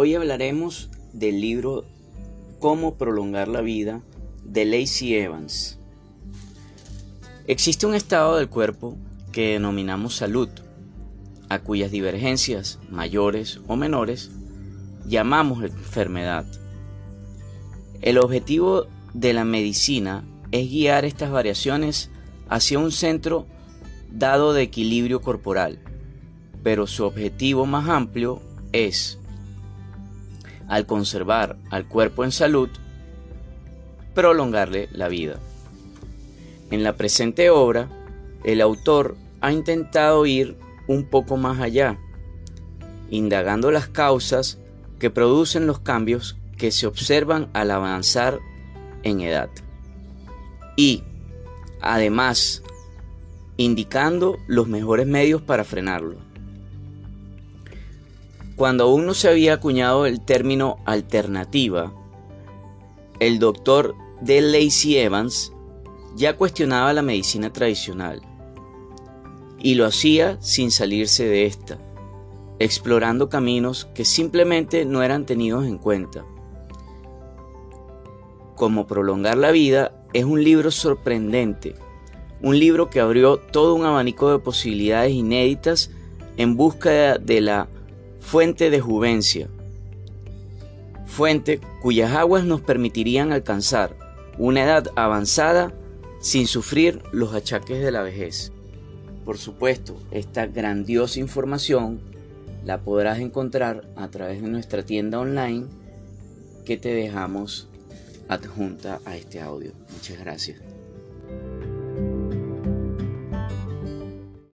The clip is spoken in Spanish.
Hoy hablaremos del libro Cómo prolongar la vida de Lacey Evans. Existe un estado del cuerpo que denominamos salud, a cuyas divergencias, mayores o menores, llamamos enfermedad. El objetivo de la medicina es guiar estas variaciones hacia un centro dado de equilibrio corporal, pero su objetivo más amplio es, al conservar al cuerpo en salud, prolongarle la vida. En la presente obra, el autor ha intentado ir un poco más allá, indagando las causas que producen los cambios que se observan al avanzar en edad. Y, además, indicando los mejores medios para frenarlo. Cuando aún no se había acuñado el término alternativa, el doctor D. Lacey Evans ya cuestionaba la medicina tradicional y lo hacía sin salirse de esta, explorando caminos que simplemente no eran tenidos en cuenta. Como prolongar la vida es un libro sorprendente, un libro que abrió todo un abanico de posibilidades inéditas en busca de la fuente de juvencia, fuente cuyas aguas nos permitirían alcanzar una edad avanzada sin sufrir los achaques de la vejez. Por supuesto, esta grandiosa información la podrás encontrar a través de nuestra tienda online que te dejamos adjunta a este audio. Muchas gracias.